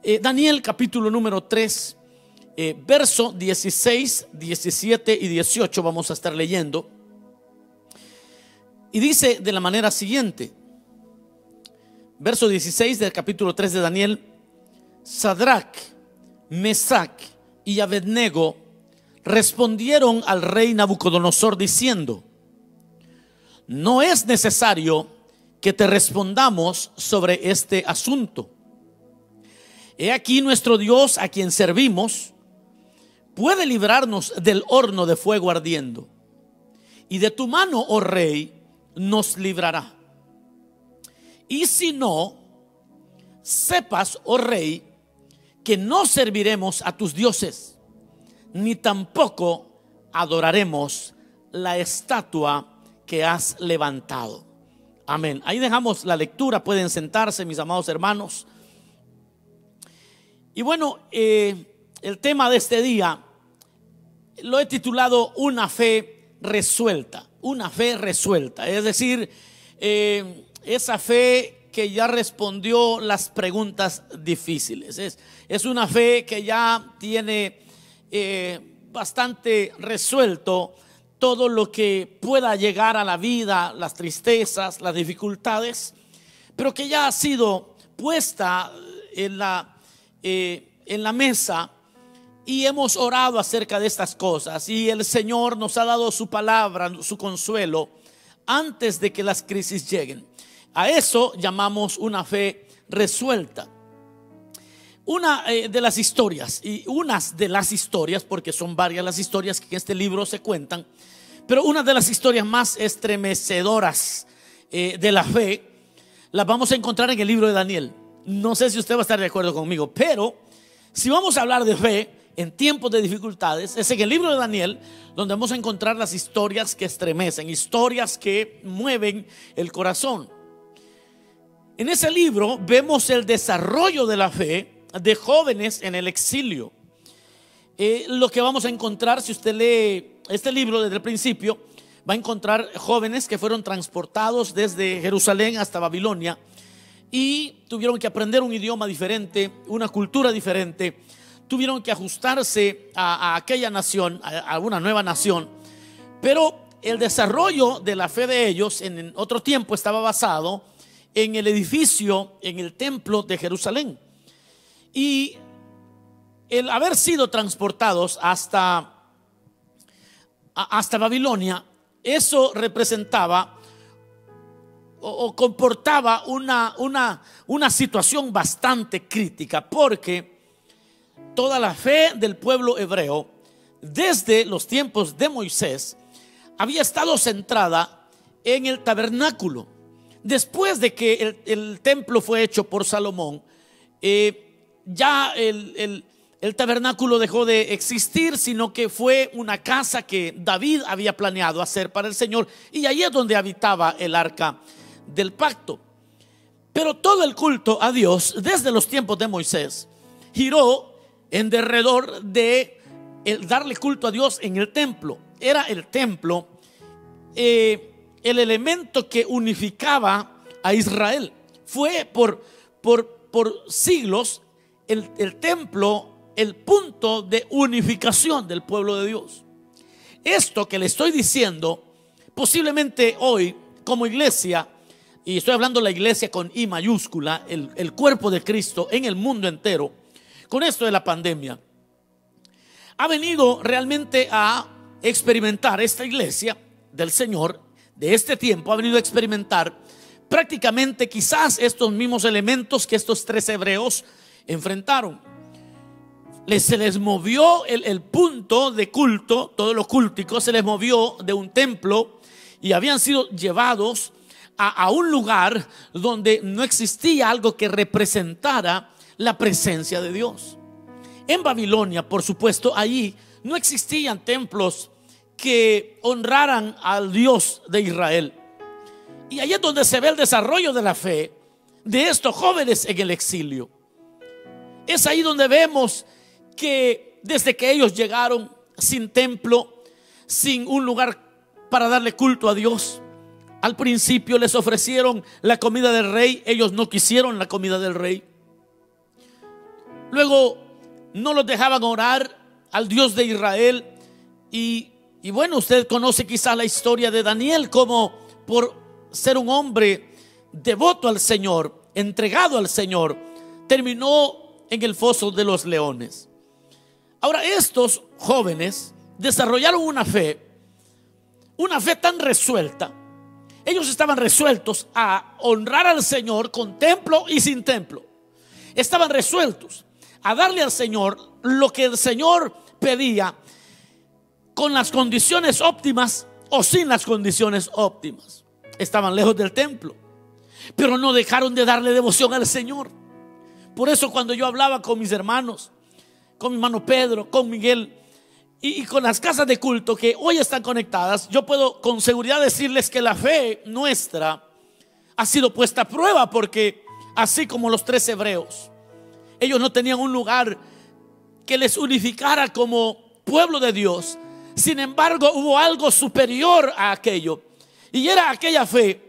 Eh, Daniel capítulo número 3, eh, verso 16, 17 y 18 vamos a estar leyendo. Y dice de la manera siguiente, verso 16 del capítulo 3 de Daniel, Sadrach, Mesach y Abednego respondieron al rey Nabucodonosor diciendo, no es necesario que te respondamos sobre este asunto. He aquí nuestro Dios a quien servimos puede librarnos del horno de fuego ardiendo. Y de tu mano, oh rey, nos librará. Y si no, sepas, oh rey, que no serviremos a tus dioses, ni tampoco adoraremos la estatua que has levantado. Amén. Ahí dejamos la lectura, pueden sentarse mis amados hermanos. Y bueno, eh, el tema de este día lo he titulado Una fe resuelta, una fe resuelta. Es decir, eh, esa fe que ya respondió las preguntas difíciles. Es, es una fe que ya tiene eh, bastante resuelto todo lo que pueda llegar a la vida, las tristezas, las dificultades, pero que ya ha sido puesta en la, eh, en la mesa y hemos orado acerca de estas cosas y el Señor nos ha dado su palabra, su consuelo, antes de que las crisis lleguen. A eso llamamos una fe resuelta. Una eh, de las historias, y unas de las historias, porque son varias las historias que en este libro se cuentan, pero una de las historias más estremecedoras eh, de la fe, las vamos a encontrar en el libro de Daniel. No sé si usted va a estar de acuerdo conmigo, pero si vamos a hablar de fe en tiempos de dificultades, es en el libro de Daniel donde vamos a encontrar las historias que estremecen, historias que mueven el corazón. En ese libro vemos el desarrollo de la fe de jóvenes en el exilio. Eh, lo que vamos a encontrar si usted lee este libro desde el principio, va a encontrar jóvenes que fueron transportados desde Jerusalén hasta Babilonia y tuvieron que aprender un idioma diferente, una cultura diferente, tuvieron que ajustarse a, aquella nación, a, a una nueva nación, pero el desarrollo de la fe de ellos en otro tiempo estaba basado en el edificio, en el templo de Jerusalén. Y el haber sido transportados hasta, hasta Babilonia, eso representaba o, comportaba una, una, una situación bastante crítica, porque toda la fe del pueblo hebreo, desde los tiempos de Moisés, había estado centrada en el tabernáculo. Después de que el, templo fue hecho por Salomón, eh, ya el, tabernáculo dejó de existir, sino que fue una casa que David había planeado hacer para el Señor y ahí es donde habitaba el arca del pacto. Pero todo el culto a Dios desde los tiempos de Moisés giró en derredor de el darle culto a Dios en el templo. Era el templo eh, el elemento que unificaba a Israel. Fue por, por, por siglos el, templo el punto de unificación del pueblo de Dios. Esto que le estoy diciendo, posiblemente hoy como iglesia, y estoy hablando de la iglesia con I mayúscula, el, el, cuerpo de Cristo en el mundo entero, con esto de la pandemia, ha venido realmente a experimentar esta iglesia del Señor, de este tiempo, ha venido a experimentar prácticamente quizás estos mismos elementos que estos tres hebreos enfrentaron. se les movió el, punto de culto, todo lo cultico se les movió de un templo y habían sido llevados a, un lugar donde no existía algo que representara la presencia de Dios. En Babilonia, por supuesto, allí no existían templos que honraran al Dios de Israel. Y ahí es donde se ve el desarrollo de la fe de estos jóvenes en el exilio. Es ahí donde vemos que desde que ellos llegaron sin templo, sin un lugar para darle culto a Dios, al principio les ofrecieron la comida del rey, ellos no quisieron la comida del rey. Luego no los dejaban orar al Dios de Israel. Y, y bueno, usted conoce quizás la historia de Daniel como por ser un hombre devoto al Señor, entregado al Señor, terminó en el foso de los leones. Ahora, estos jóvenes desarrollaron una fe, una fe tan resuelta. Ellos estaban resueltos a honrar al Señor con templo y sin templo. Estaban resueltos a darle al Señor lo que el Señor pedía con las condiciones óptimas o sin las condiciones óptimas. Estaban lejos del templo, pero no dejaron de darle devoción al Señor. Por eso cuando yo hablaba con mis hermanos, con mi hermano Pedro, con Miguel y, con las casas de culto que hoy están conectadas, yo puedo con seguridad decirles que la fe nuestra ha sido puesta a prueba porque así como los tres hebreos, ellos no tenían un lugar que les unificara como pueblo de Dios. Sin embargo, hubo algo superior a aquello. Y era aquella fe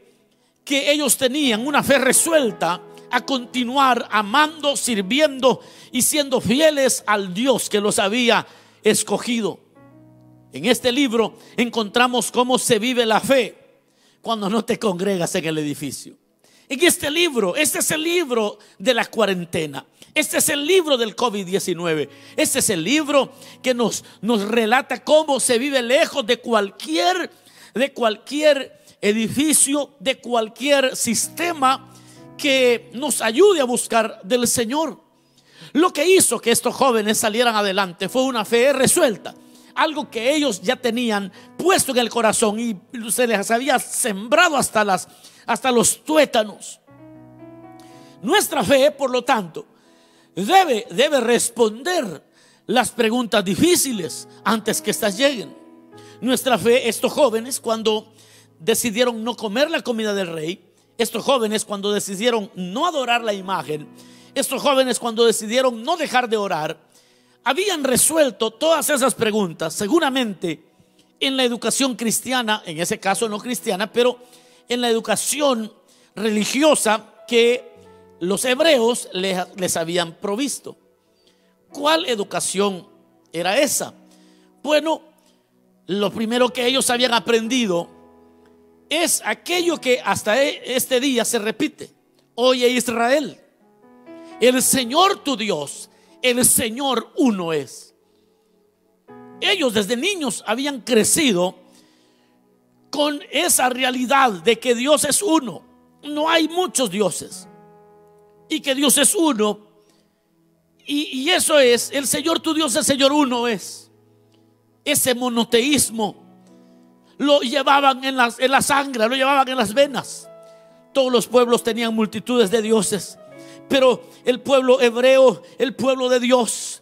que ellos tenían, una fe resuelta a continuar amando, sirviendo y siendo fieles al Dios que los había escogido. En este libro encontramos cómo se vive la fe cuando no te congregas en el edificio. En este libro, este es el libro de la cuarentena. Este es el libro del COVID-19. Este es el libro que nos, nos relata cómo se vive lejos de cualquier, de cualquier edificio, de cualquier sistema que nos ayude a buscar del Señor. Lo que hizo que estos jóvenes salieran adelante fue una fe resuelta. Algo que ellos ya tenían puesto en el corazón y se les había sembrado hasta, las, hasta los tuétanos. Nuestra fe, por lo tanto, debe, debe responder las preguntas difíciles antes que éstas lleguen. Nuestra fe, estos jóvenes, cuando decidieron no comer la comida del rey, estos jóvenes cuando decidieron no adorar la imagen, estos jóvenes cuando decidieron no dejar de orar, habían resuelto todas esas preguntas, seguramente en la educación cristiana, en ese caso no cristiana, pero en la educación religiosa que los hebreos les, les habían provisto. ¿Cuál educación era esa? Bueno, lo primero que ellos habían aprendido es aquello que hasta e, este día se repite. Oye Israel, el Señor tu Dios, el Señor uno es. Ellos desde niños habían crecido con esa realidad de que Dios es uno. No hay muchos dioses. Y que Dios es uno. Y, eso es, el Señor tu Dios, el Señor uno es. Ese monoteísmo lo llevaban en, en la sangre, lo llevaban en las venas. Todos los pueblos tenían multitudes de dioses, pero el pueblo hebreo, el pueblo de Dios,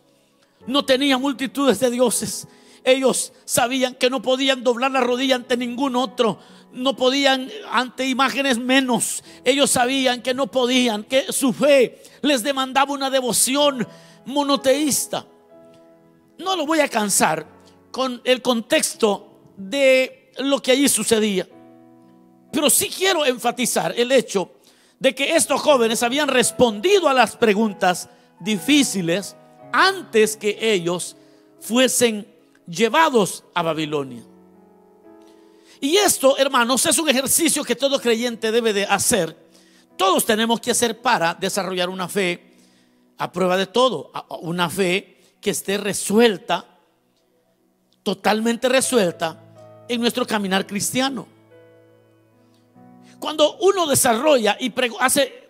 no tenía multitudes de dioses. Ellos sabían que no podían doblar la rodilla ante ningún otro, no podían ante imágenes menos. Ellos sabían que no podían, que su fe les demandaba una devoción monoteísta. No lo voy a cansar con el contexto de lo que allí sucedía. Pero sí quiero enfatizar el hecho de que estos jóvenes habían respondido a las preguntas difíciles antes que ellos fuesen llevados a Babilonia. Y esto, hermanos, es un ejercicio que todo creyente debe de hacer. Todos tenemos que hacer para desarrollar una fe a prueba de todo, una fe que esté resuelta, totalmente resuelta en nuestro caminar cristiano. Cuando uno desarrolla y hace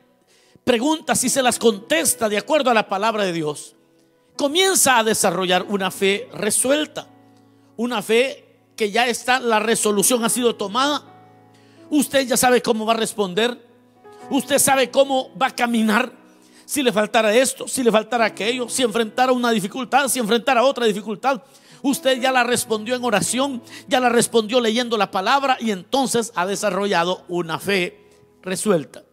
preguntas y se las contesta de acuerdo a la palabra de Dios, comienza a desarrollar una fe resuelta, una fe que ya está, la resolución ha sido tomada. Usted ya sabe cómo va a responder, usted sabe cómo va a caminar. Si le faltara esto, si le faltara aquello, si enfrentara una dificultad, si enfrentara otra dificultad, Usted ya la respondió en oración, ya la respondió leyendo la palabra y entonces ha desarrollado una fe resuelta.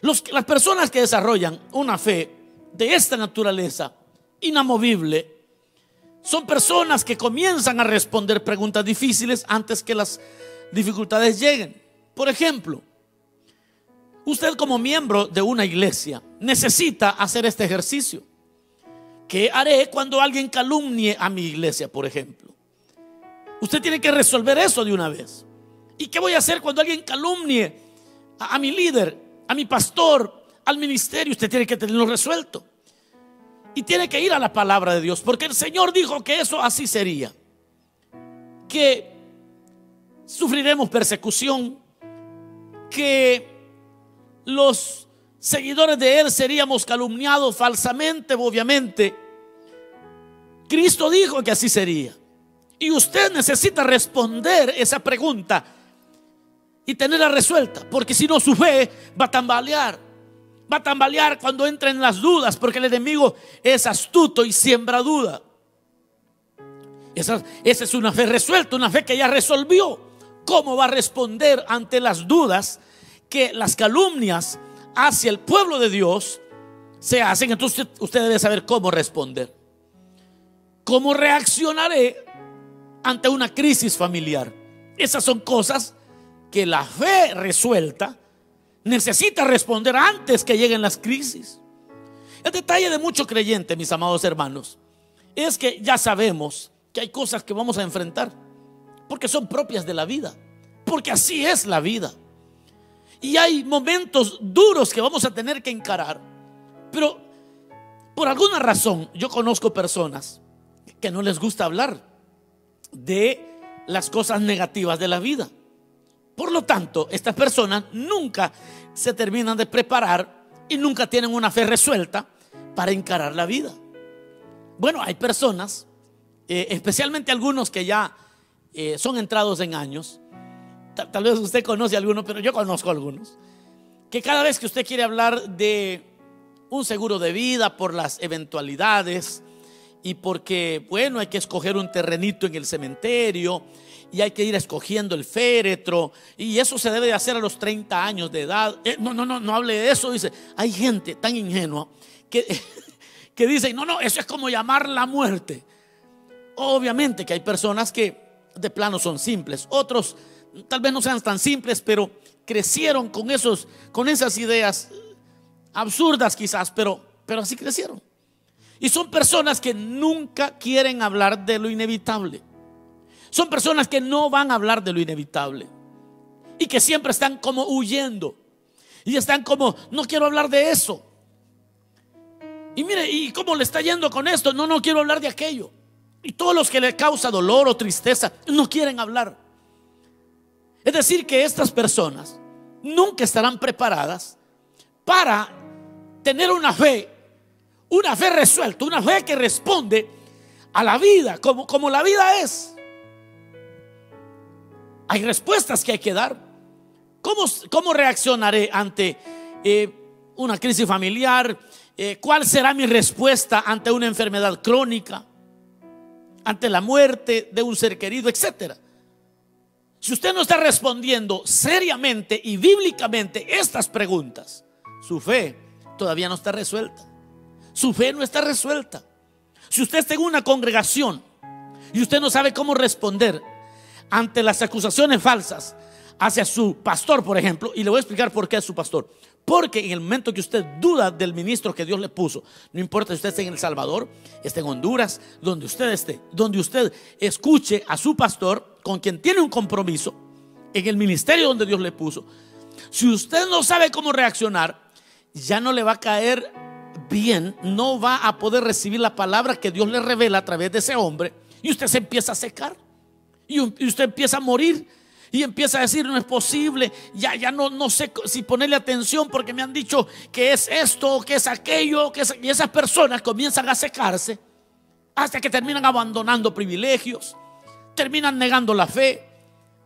las personas que desarrollan una fe de esta naturaleza inamovible son personas que comienzan a responder preguntas difíciles antes que las dificultades lleguen. Por ejemplo, Usted como miembro de una iglesia necesita hacer este ejercicio. ¿Qué haré cuando alguien calumnie a mi iglesia, por ejemplo? Usted tiene que resolver eso de una vez. ¿Y qué voy a hacer cuando alguien calumnie a, mi líder, a mi pastor, al ministerio? Usted tiene que tenerlo resuelto. Y tiene que ir a la palabra de Dios, porque el Señor dijo que eso así sería. Que sufriremos persecución, que los seguidores de Él seríamos calumniados falsamente, obviamente. Cristo dijo que así sería. Y usted necesita responder esa pregunta y tenerla resuelta, porque si no su fe va a tambalear. Va a tambalear cuando entra en las dudas, porque el enemigo es astuto y siembra duda. Esa, esa es una fe resuelta, una fe que ya resolvió. ¿Cómo va a responder ante las dudas que las calumnias hacia el pueblo de Dios se hacen? Entonces usted debe saber cómo responder. ¿Cómo reaccionaré ante una crisis familiar? Esas son cosas que la fe resuelta necesita responder antes que lleguen las crisis. El detalle de mucho creyente, mis amados hermanos, es que ya sabemos que hay cosas que vamos a enfrentar, porque son propias de la vida, porque así es la vida. Y hay momentos duros que vamos a tener que encarar, pero por alguna razón yo conozco personas que no les gusta hablar de las cosas negativas de la vida. Por lo tanto, estas personas nunca se terminan de preparar y nunca tienen una fe resuelta para encarar la vida. Bueno, hay personas, eh, especialmente algunos que ya eh, son entrados en años, tal, vez usted conoce algunos, pero yo conozco algunos, que cada vez que usted quiere hablar de un seguro de vida por las eventualidades y porque, bueno, hay que escoger un terrenito en el cementerio y hay que ir escogiendo el féretro y eso se debe de hacer a los 30 años de edad. Eh, no, no, no, no hable de eso, dice. Hay gente tan ingenua que, que dice, no, no, eso es como llamar la muerte. Obviamente que hay personas que de plano son simples, otros tal vez no sean tan simples, pero crecieron con esos con esas ideas absurdas quizás, pero pero así crecieron. Y son personas que nunca quieren hablar de lo inevitable. Son personas que no van a hablar de lo inevitable y que siempre están como huyendo y están como, no quiero hablar de eso. Y mire, ¿y cómo le está yendo con esto? No, no quiero hablar de aquello. Y todos los que le causa dolor o tristeza no quieren hablar. Es decir, que estas personas nunca estarán preparadas para tener una fe, una fe resuelta, una fe que responde a la vida como, como la vida es. Hay respuestas que hay que dar. ¿Cómo, cómo reaccionaré ante eh, una crisis familiar? Eh, ¿Cuál será mi respuesta ante una enfermedad crónica? Ante la muerte de un ser querido, etcétera. Si usted no está respondiendo seriamente y bíblicamente estas preguntas, su fe todavía no está resuelta. Su fe no está resuelta. Si usted está en una congregación y usted no sabe cómo responder, ante las acusaciones falsas hacia su pastor, por ejemplo, y le voy a explicar por qué es su pastor. Porque en el momento que usted duda del ministro que Dios le puso, no importa si usted esté en El Salvador, esté en Honduras, donde usted esté, donde usted escuche a su pastor con quien tiene un compromiso en el ministerio donde Dios le puso, si usted no sabe cómo reaccionar, ya no le va a caer bien, no va a poder recibir la palabra que Dios le revela a través de ese hombre y usted se empieza a secar. Y usted empieza a morir y empieza a decir, no es posible, ya, ya no, no sé si ponerle atención porque me han dicho que es esto, que es aquello, que y esas personas comienzan a secarse hasta que terminan abandonando privilegios, terminan negando la fe.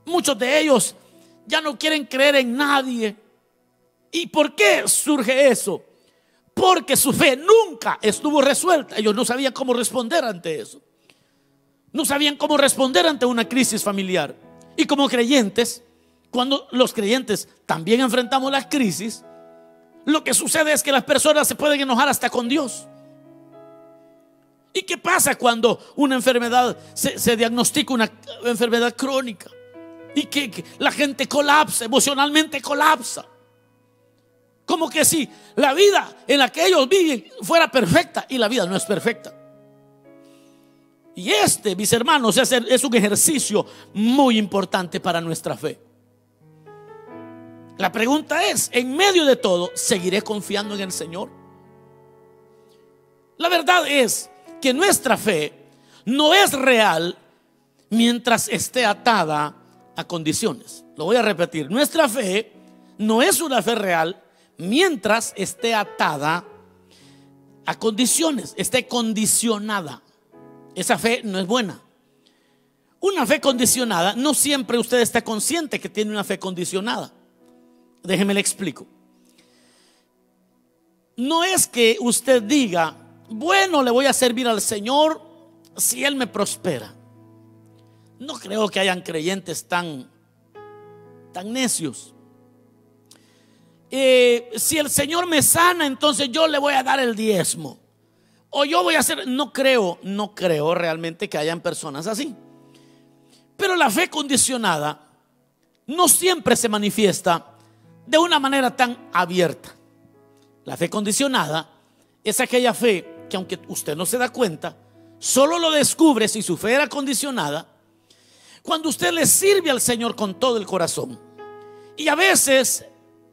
Muchos de ellos ya no quieren creer en nadie. ¿Y por qué surge eso? Porque su fe nunca estuvo resuelta. Ellos no sabían cómo responder ante eso. No sabían cómo responder ante una crisis familiar. Y como creyentes, cuando los creyentes también enfrentamos las crisis, lo que sucede es que las personas se pueden enojar hasta con Dios. ¿Y qué pasa cuando una enfermedad se, diagnostica una enfermedad crónica? Y que, la gente colapsa, emocionalmente colapsa. Como que si la vida en la que ellos viven fuera perfecta y la vida no es perfecta. Y este, mis hermanos, es un ejercicio muy importante para nuestra fe. La pregunta es, en medio de todo, ¿seguiré confiando en el Señor? La verdad es que nuestra fe no es real mientras esté atada a condiciones. Lo voy a repetir, nuestra fe no es una fe real mientras esté atada a condiciones, esté condicionada. Esa fe no es buena. Una fe condicionada, no siempre usted está consciente que tiene una fe condicionada. Déjeme le explico. No es que usted diga, bueno, le voy a servir al Señor si Él me prospera. No creo que hayan creyentes tan, tan necios. Eh, si el Señor me sana, entonces yo le voy a dar el diezmo. O yo voy a hacer, no creo, no creo realmente que hayan personas así. Pero la fe condicionada no siempre se manifiesta de una manera tan abierta. La fe condicionada es aquella fe que aunque usted no se da cuenta, solo lo descubre si su fe era condicionada cuando usted le sirve al Señor con todo el corazón. Y a veces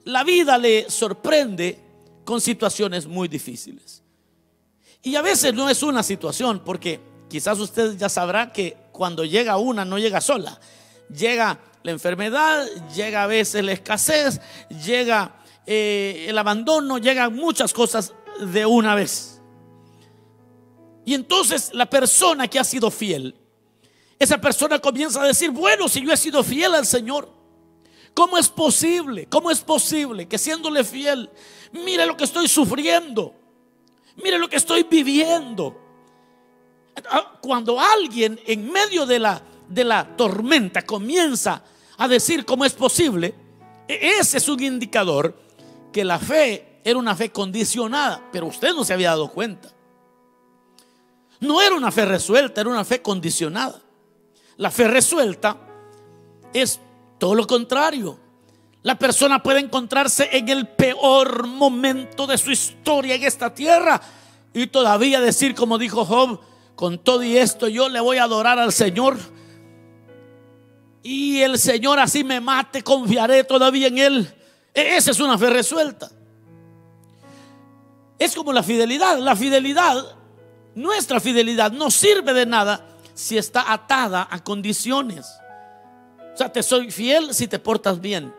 la vida le sorprende con situaciones muy difíciles. Y a veces no es una situación, porque quizás usted ya sabrá que cuando llega una no llega sola. Llega la enfermedad, llega a veces la escasez, llega eh, el abandono, llegan muchas cosas de una vez. Y entonces la persona que ha sido fiel, esa persona comienza a decir, bueno, si yo he sido fiel al Señor, ¿cómo es posible? ¿Cómo es posible que siéndole fiel, mire lo que estoy sufriendo? Mire lo que estoy viviendo. Ah, cuando alguien en medio de la, de la tormenta comienza a decir cómo es posible, e-, ese es un indicador que la fe era una fe condicionada, pero usted no se había dado cuenta. No era una fe resuelta, era una fe condicionada. La fe resuelta es todo lo contrario. La persona puede encontrarse en el peor momento de su historia en esta tierra y todavía decir como dijo Job, con todo y esto yo le voy a adorar al Señor. Y el Señor así me mate, confiaré todavía en Él. E-, esa es una fe resuelta. Es como la fidelidad. La fidelidad, nuestra fidelidad, no sirve de nada si está atada a condiciones. O sea, te soy fiel si te portas bien.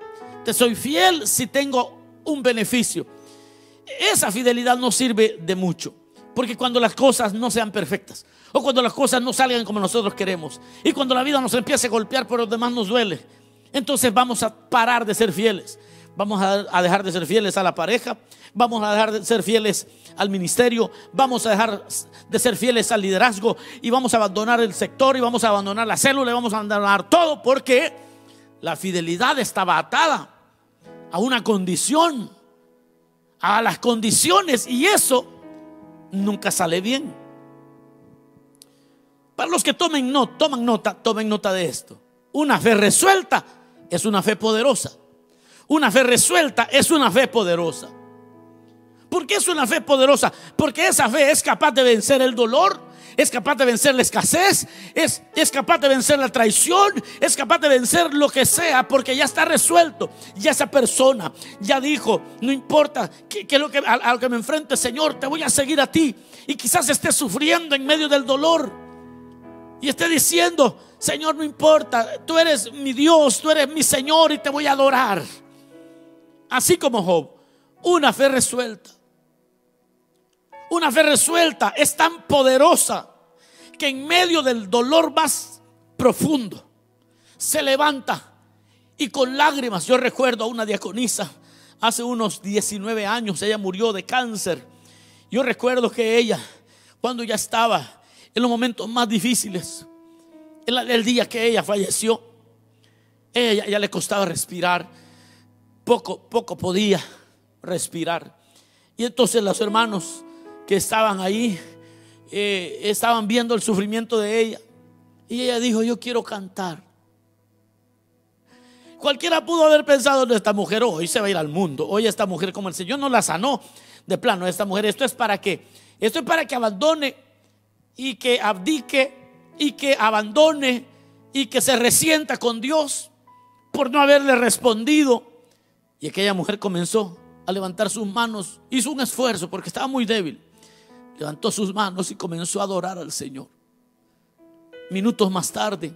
Te soy fiel si tengo un beneficio. Esa fidelidad no sirve de mucho. Porque cuando las cosas no sean perfectas, o cuando las cosas no salgan como nosotros queremos, y cuando la vida nos empiece a golpear, pero los demás nos duele, entonces vamos a parar de ser fieles. Vamos a, dejar de ser fieles a la pareja, vamos a dejar de ser fieles al ministerio, vamos a dejar de ser fieles al liderazgo y vamos a abandonar el sector y vamos a abandonar la célula y vamos a abandonar todo porque la fidelidad estaba atada a una condición, a las condiciones y eso nunca sale bien. Para los que tomen nota, toman nota, tomen nota de esto. Una fe resuelta es una fe poderosa. Una fe resuelta es una fe poderosa. ¿Por qué es una fe poderosa? Porque esa fe es capaz de vencer el dolor, es capaz de vencer la escasez, es, es capaz de vencer la traición, es capaz de vencer lo que sea, porque ya está resuelto. Ya esa persona ya dijo, no importa que, lo que, a, lo que me enfrente, Señor, te voy a seguir a ti. Y quizás esté sufriendo en medio del dolor. Y esté diciendo, Señor, no importa, tú eres mi Dios, tú eres mi Señor y te voy a adorar así como Job, una fe resuelta. Una fe resuelta es tan poderosa que en medio del dolor más profundo se levanta y con lágrimas, yo recuerdo a una diaconisa hace unos 19 años, ella murió de cáncer. Yo recuerdo que ella, cuando ya estaba en los momentos más difíciles, el, día que ella falleció, ella ya le costaba respirar poco, poco podía respirar. Y entonces los hermanos que estaban ahí eh, estaban viendo el sufrimiento de ella. Y ella dijo, yo quiero cantar. Cualquiera pudo haber pensado, esta mujer hoy se va a ir al mundo. Hoy esta mujer como el Señor no la sanó de plano. Esta mujer, esto es para qué? Esto es para que abandone y que abdique y que abandone y que se resienta con Dios por no haberle respondido. Y aquella mujer comenzó a levantar sus manos, hizo un esfuerzo porque estaba muy débil. Levantó sus manos y comenzó a adorar al Señor. Minutos más tarde,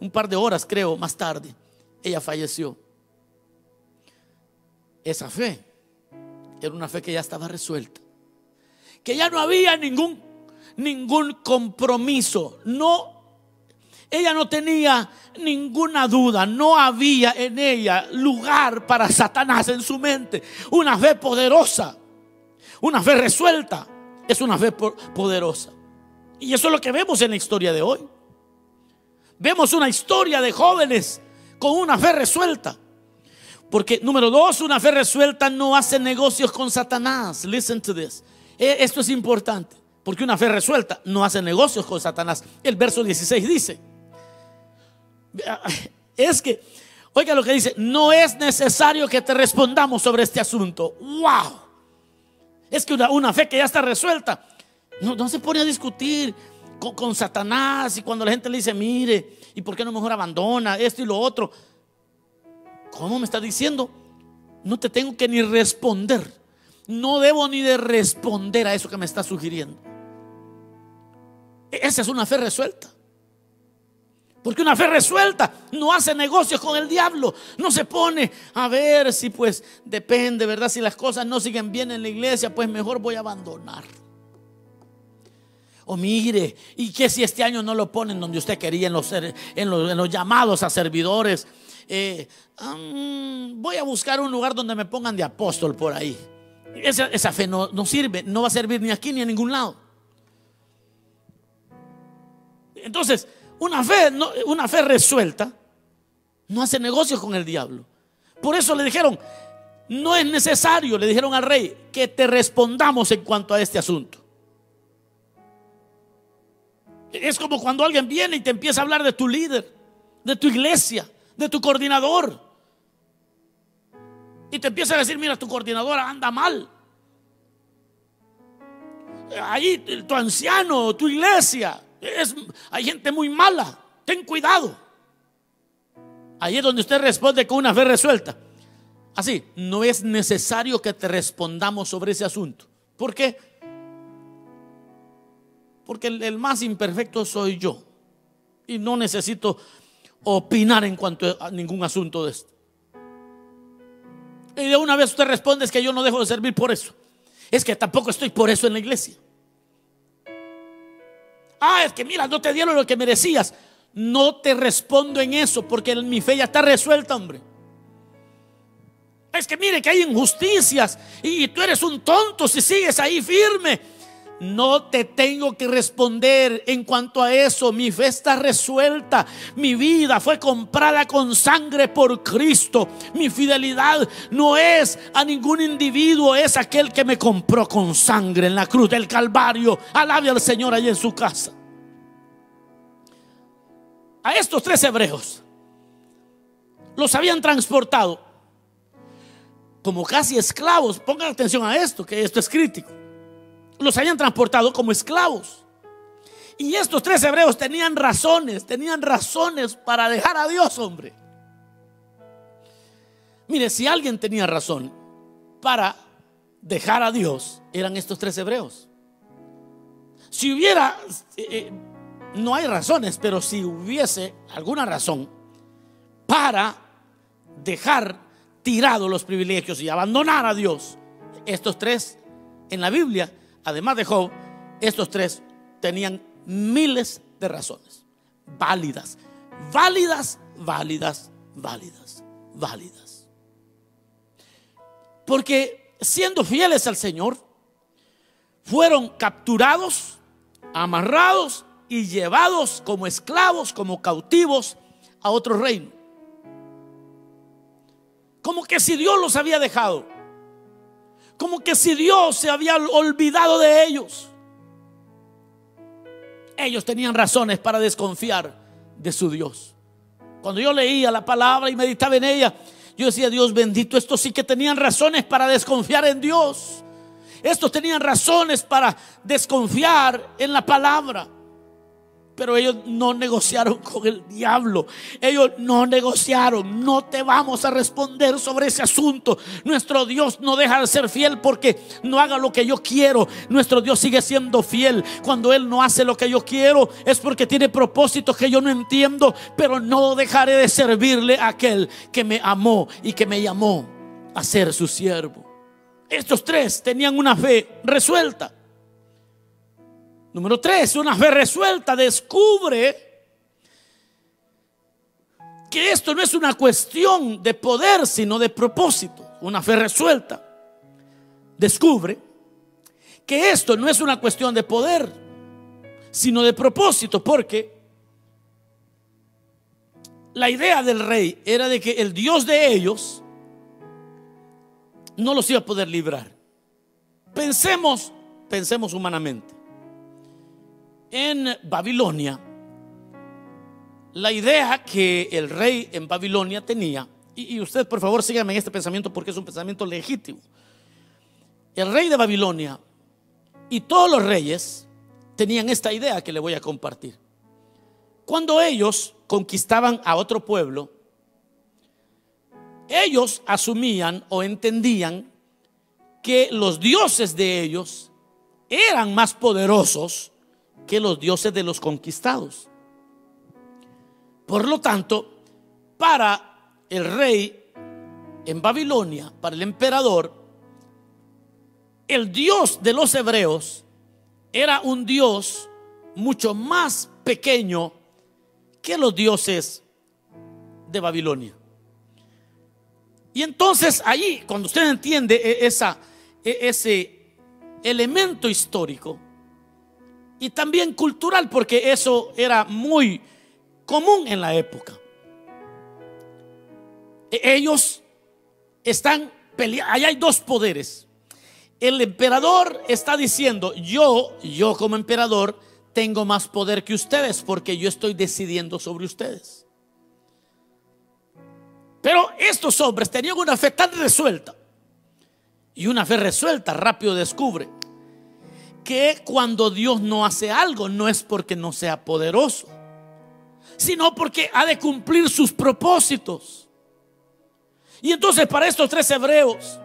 un par de horas creo más tarde, ella falleció. Esa fe era una fe que ya estaba resuelta. Que ya no había ningún ningún compromiso. No ella no tenía ninguna duda, no había en ella lugar para Satanás en su mente. Una fe poderosa, una fe resuelta, es una fe poderosa. Y eso es lo que vemos en la historia de hoy. Vemos una historia de jóvenes con una fe resuelta. Porque número dos, una fe resuelta no hace negocios con Satanás. Listen to this. E, esto es importante. Porque una fe resuelta no hace negocios con Satanás. El verso 16 dice. Es que, oiga lo que dice, no es necesario que te respondamos sobre este asunto. ¡Wow! Es que una, fe que ya está resuelta, no, no se pone a discutir con, con, Satanás y cuando la gente le dice, mire, ¿y por qué no mejor abandona esto y lo otro? ¿Cómo me está diciendo? No te tengo que ni responder. No debo ni de responder a eso que me está sugiriendo. Esa es una fe resuelta. Porque una fe resuelta no hace negocios con el diablo. No se pone a ver si pues depende, ¿verdad? Si las cosas no siguen bien en la iglesia, pues mejor voy a abandonar. O mire, y que si este año no lo ponen donde usted quería, en los, en los llamados a servidores, eh, voy a buscar un lugar donde me pongan de apóstol por ahí. Esa, fe no, sirve, no va a servir ni aquí ni en ningún lado. Entonces, una fe, una fe resuelta no hace negocios con el diablo. Por eso le dijeron, no es necesario, le dijeron al rey, que te respondamos en cuanto a este asunto. Es como cuando alguien viene y te empieza a hablar de tu líder, de tu iglesia, de tu coordinador. Y te empieza a decir, mira, tu coordinadora anda mal. Ahí tu anciano, tu iglesia, es, hay gente muy mala. Ten cuidado. Ahí es donde usted responde con una fe resuelta. Así, no es necesario que te respondamos sobre ese asunto. ¿Por qué? Porque el más imperfecto soy yo. Y no necesito opinar en cuanto a ningún asunto de esto. Y de una vez usted responde es que yo no dejo de servir por eso. Es que tampoco estoy por eso en la iglesia. Ah, es que mira, no te dieron lo que merecías. No te respondo en eso porque mi fe ya está resuelta, hombre. Es que mire que hay injusticias y tú eres un tonto si sigues ahí firme. No te tengo que responder en cuanto a eso. Mi fe está resuelta. Mi vida fue comprada con sangre por Cristo. Mi fidelidad no es a ningún individuo, es aquel que me compró con sangre en la cruz del Calvario. Alabe al Señor allí en su casa. A estos tres hebreos los habían transportado como casi esclavos. Pongan atención a esto, que esto es crítico los habían transportado como esclavos. Y estos tres hebreos tenían razones, tenían razones para dejar a Dios, hombre. Mire, si alguien tenía razón para dejar a Dios, eran estos tres hebreos. Si hubiera, eh, eh, no hay razones, pero si hubiese alguna razón para dejar tirado los privilegios y abandonar a Dios, estos tres en la Biblia además de Job, estos tres tenían miles de razones, válidas, válidas, válidas, válidas, válidas. Porque siendo fieles al Señor, fueron capturados, amarrados y llevados como esclavos, como cautivos a otro reino. Como que si Dios los había dejado. Como que si Dios se había olvidado de ellos. Ellos tenían razones para desconfiar de su Dios. Cuando yo leía la palabra y meditaba en ella, yo decía, Dios bendito, estos sí que tenían razones para desconfiar en Dios. Estos tenían razones para desconfiar en la palabra. Pero ellos no negociaron con el diablo. Ellos no negociaron. No te vamos a responder sobre ese asunto. Nuestro Dios no deja de ser fiel porque no haga lo que yo quiero. Nuestro Dios sigue siendo fiel. Cuando Él no hace lo que yo quiero es porque tiene propósitos que yo no entiendo. Pero no dejaré de servirle a aquel que me amó y que me llamó a ser su siervo. Estos tres tenían una fe resuelta. Número tres, una fe resuelta descubre que esto no es una cuestión de poder, sino de propósito. Una fe resuelta descubre que esto no es una cuestión de poder, sino de propósito, porque la idea del rey era de que el Dios de ellos no los iba a poder librar. Pensemos, pensemos humanamente en Babilonia, la idea que el rey en Babilonia tenía, y, usted por favor sígame en este pensamiento porque es un pensamiento legítimo, el rey de Babilonia y todos los reyes tenían esta idea que le voy a compartir. Cuando ellos conquistaban a otro pueblo, ellos asumían o entendían que los dioses de ellos eran más poderosos que los dioses de los conquistados. Por lo tanto, para el rey en Babilonia, para el emperador, el Dios de los hebreos era un Dios mucho más pequeño que los dioses de Babilonia. Y entonces allí, cuando usted entiende e-, e-, ese elemento histórico, y también cultural, porque eso era muy común en la época. E-, ellos están peleando, ahí hay dos poderes. El emperador está diciendo, yo, yo como emperador, tengo más poder que ustedes porque yo estoy decidiendo sobre ustedes. Pero estos hombres tenían una fe tan resuelta y una fe resuelta rápido descubre que cuando Dios no hace algo no es porque no sea poderoso, sino porque ha de cumplir sus propósitos. Y entonces para estos tres hebreos,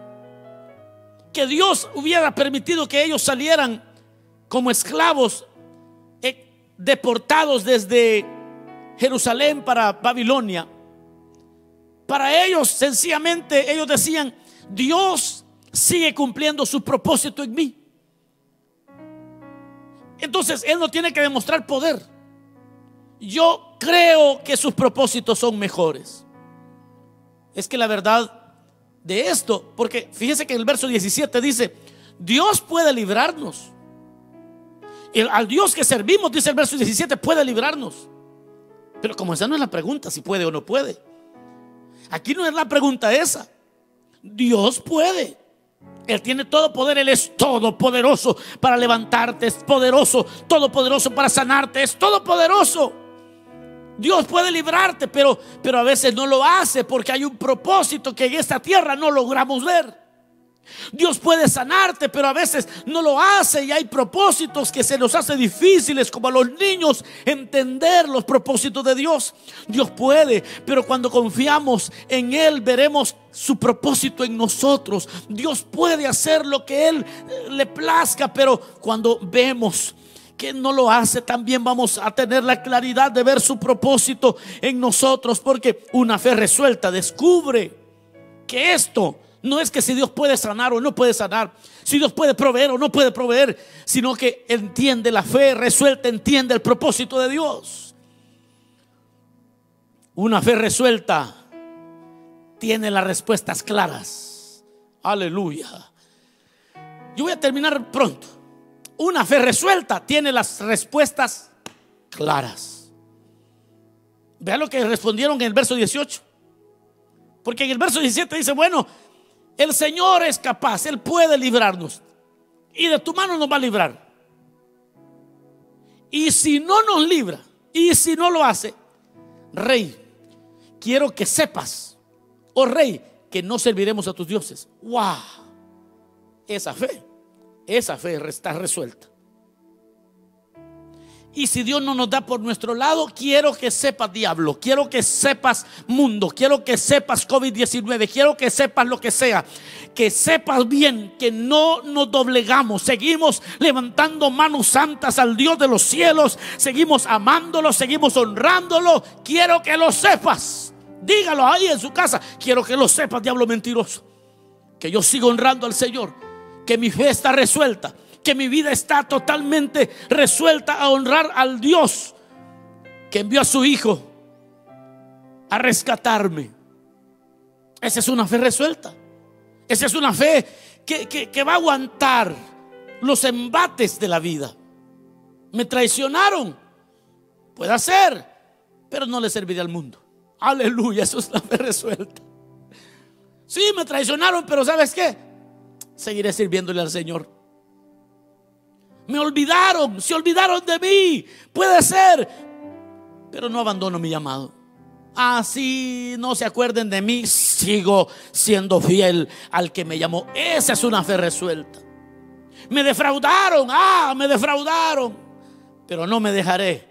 que Dios hubiera permitido que ellos salieran como esclavos eh, deportados desde Jerusalén para Babilonia, para ellos sencillamente ellos decían, Dios sigue cumpliendo su propósito en mí. Entonces Él no tiene que demostrar poder. Yo creo que sus propósitos son mejores. Es que la verdad de esto, porque fíjese que en el verso 17 dice, Dios puede librarnos. Al Dios que servimos, dice el verso 17, puede librarnos. Pero como esa no es la pregunta, si puede o no puede. Aquí no es la pregunta esa. Dios puede. Él tiene todo poder, Él es todopoderoso para levantarte, es poderoso, todopoderoso para sanarte, es todopoderoso. Dios puede librarte, pero, pero a veces no lo hace porque hay un propósito que en esta tierra no logramos ver. Dios puede sanarte, pero a veces no lo hace y hay propósitos que se nos hace difíciles, como a los niños, entender los propósitos de Dios. Dios puede, pero cuando confiamos en Él, veremos su propósito en nosotros. Dios puede hacer lo que Él le plazca, pero cuando vemos que no lo hace, también vamos a tener la claridad de ver su propósito en nosotros, porque una fe resuelta descubre que esto no es que si Dios puede sanar o no puede sanar, si Dios puede proveer o no puede proveer, sino que entiende la fe resuelta, entiende el propósito de Dios. Una fe resuelta tiene las respuestas claras. Aleluya. Yo voy a terminar pronto. Una fe resuelta tiene las respuestas claras. Vean lo que respondieron en el verso 18. Porque en el verso 17 dice, bueno, el Señor es capaz, Él puede librarnos. Y de tu mano nos va a librar. Y si no nos libra, y si no lo hace, Rey, quiero que sepas, oh rey, que no serviremos a tus dioses. ¡Wow! Esa fe, esa fe está resuelta. Y si Dios no nos da por nuestro lado, quiero que sepas diablo, quiero que sepas mundo, quiero que sepas COVID-19, quiero que sepas lo que sea, que sepas bien que no nos doblegamos, seguimos levantando manos santas al Dios de los cielos, seguimos amándolo, seguimos honrándolo, quiero que lo sepas. Dígalo ahí en su casa, quiero que lo sepas, diablo mentiroso, que yo sigo honrando al Señor, que mi fe está resuelta que mi vida está totalmente resuelta a honrar al Dios que envió a su Hijo a rescatarme. Esa es una fe resuelta. Esa es una fe que, que va a aguantar los embates de la vida. Me traicionaron. Puede ser, pero no le serviré al mundo. Aleluya, eso es la fe resuelta. Sí, me traicionaron, pero ¿sabes qué? Seguiré sirviéndole al Señor. Me olvidaron, se olvidaron de mí. Puede ser, pero no abandono mi llamado. Así no se acuerden de mí, sigo siendo fiel al que me llamó. Esa es una fe resuelta. Me defraudaron, ah, me defraudaron, pero no me dejaré.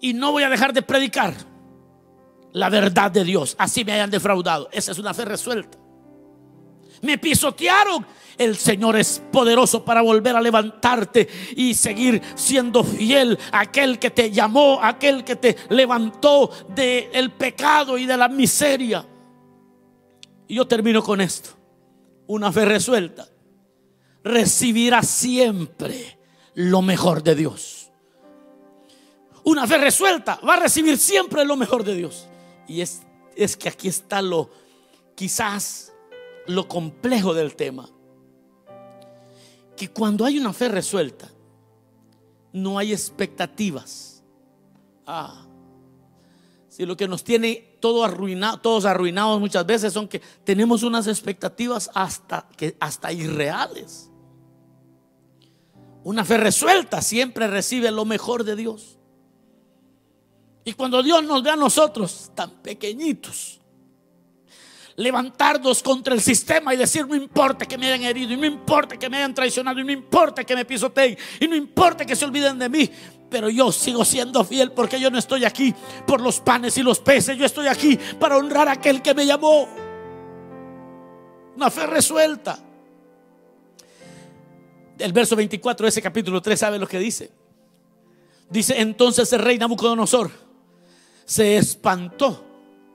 Y no voy a dejar de predicar la verdad de Dios, así me hayan defraudado. Esa es una fe resuelta. Me pisotearon, el Señor es poderoso para volver a levantarte y seguir siendo fiel a aquel que te llamó, aquel que te levantó del pecado y de la miseria. Y yo termino con esto. Una fe resuelta recibirá siempre lo mejor de Dios. Una fe resuelta va a recibir siempre lo mejor de Dios. Y es, es que aquí está lo, quizás lo complejo del tema que cuando hay una fe resuelta, no hay expectativas. Ah, si lo que nos tiene todo arruinado, todos arruinados muchas veces son que tenemos unas expectativas hasta, que, hasta irreales. Una fe resuelta siempre recibe lo mejor de Dios. Y cuando Dios nos ve a nosotros tan pequeñitos, levantarnos contra el sistema y decir, no importa que me hayan herido, y no importa que me hayan traicionado, y no importa que me pisoteen, y no importa que se olviden de mí, pero yo sigo siendo fiel porque yo no estoy aquí por los panes y los peces, yo estoy aquí para honrar a aquel que me llamó. Una fe resuelta. El verso 24 de ese capítulo 3 sabe lo que dice. Dice entonces el rey Nabucodonosor se espantó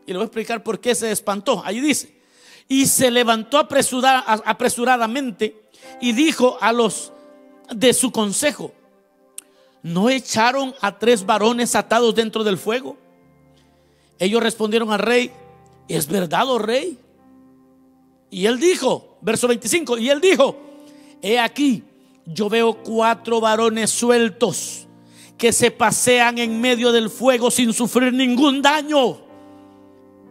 y le voy a explicar por qué se espantó. Ahí dice, y se levantó apresuradamente y dijo a los de su consejo, ¿no echaron a tres varones atados dentro del fuego? Ellos respondieron al rey, ¿es verdad, oh rey? Y él dijo, verso 25, y él dijo, he aquí, yo veo cuatro varones sueltos que se pasean en medio del fuego sin sufrir ningún daño.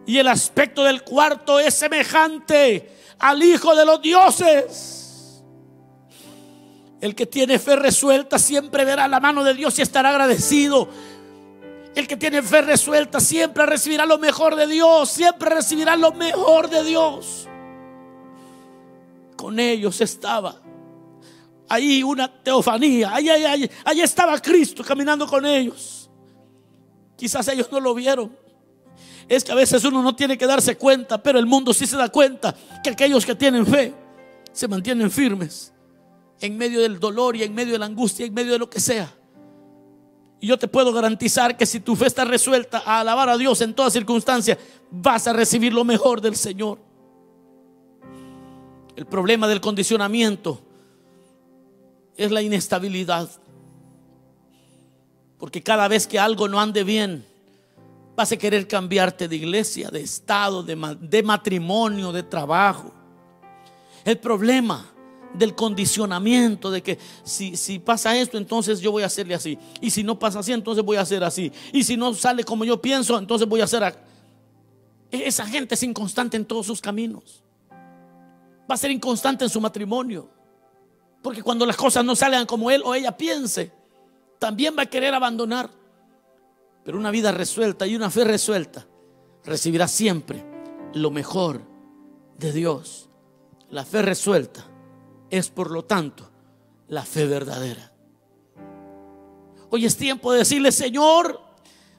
Y el aspecto del cuarto es semejante al Hijo de los dioses. El que tiene fe resuelta siempre verá la mano de Dios y estará agradecido. El que tiene fe resuelta siempre recibirá lo mejor de Dios, siempre recibirá lo mejor de Dios. Con ellos estaba ahí una teofanía, ahí, estaba Cristo caminando con ellos. Quizás ellos no lo vieron, es que a veces uno no tiene que darse cuenta, pero el mundo sí se da cuenta que aquellos que tienen fe se mantienen firmes en medio del dolor y en medio de la angustia, en medio de lo que sea. Y yo te puedo garantizar que si tu fe está resuelta a alabar a Dios en toda circunstancia, vas a recibir lo mejor del Señor. El problema del condicionamiento es la inestabilidad. Porque cada vez que algo no ande bien, Vas a querer cambiarte de iglesia, de estado, de, matrimonio, de trabajo. El problema del condicionamiento, de que si, pasa esto, entonces yo voy a hacerle así. Y si no pasa así, entonces voy a hacer así. Y si no sale como yo pienso, entonces voy a hacer así. Esa gente es inconstante en todos sus caminos. Va a ser inconstante en su matrimonio. Porque cuando las cosas no salgan como él o ella piense, también va a querer abandonar. Pero una vida resuelta y una fe resuelta recibirá siempre lo mejor de Dios. La fe resuelta es, por lo tanto, la fe verdadera. Hoy es tiempo de decirle, Señor,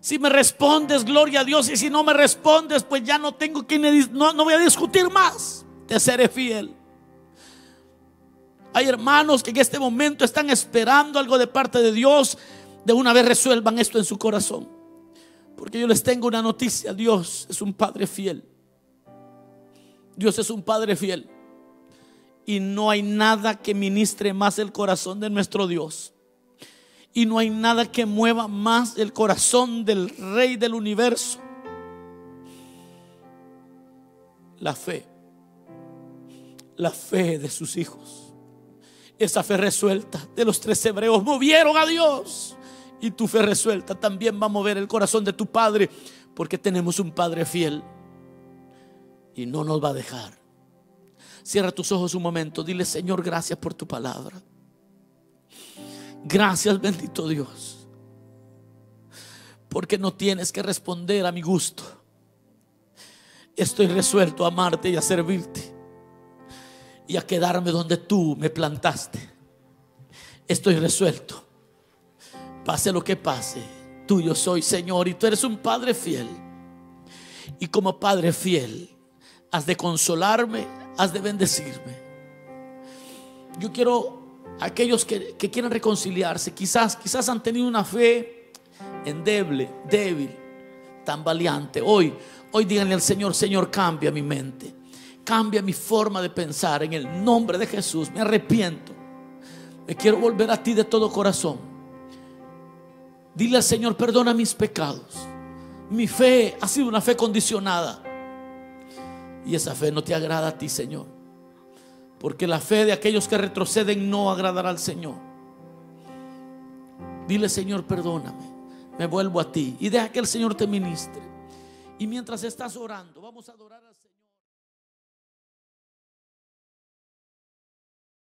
si me respondes, gloria a Dios, y si no me respondes, pues ya no tengo que, no, no voy a discutir más, te seré fiel. Hay hermanos que en este momento están esperando algo de parte de Dios. De una vez resuelvan esto en su corazón. Porque yo les tengo una noticia. Dios es un Padre fiel. Dios es un Padre fiel. Y no hay nada que ministre más el corazón de nuestro Dios. Y no hay nada que mueva más el corazón del Rey del universo. La fe. La fe de sus hijos. Esa fe resuelta de los tres hebreos movieron a Dios. Y tu fe resuelta también va a mover el corazón de tu Padre. Porque tenemos un Padre fiel. Y no nos va a dejar. Cierra tus ojos un momento. Dile, Señor, gracias por tu palabra. Gracias, bendito Dios. Porque no tienes que responder a mi gusto. Estoy resuelto a amarte y a servirte y a quedarme donde tú me plantaste. Estoy resuelto. Pase lo que pase, tuyo soy, Señor, y tú eres un Padre fiel. Y como Padre fiel, has de consolarme, has de bendecirme. Yo quiero aquellos que, que quieren reconciliarse, quizás, quizás han tenido una fe endeble, débil, tan valiente. Hoy, hoy díganle al Señor, Señor, cambia mi mente. Cambia mi forma de pensar en el nombre de Jesús. Me arrepiento. Me quiero volver a ti de todo corazón. Dile al Señor, perdona mis pecados. Mi fe ha sido una fe condicionada. Y esa fe no te agrada a ti, Señor. Porque la fe de aquellos que retroceden no agradará al Señor. Dile, Señor, perdóname. Me vuelvo a ti. Y deja que el Señor te ministre. Y mientras estás orando, vamos a adorar al.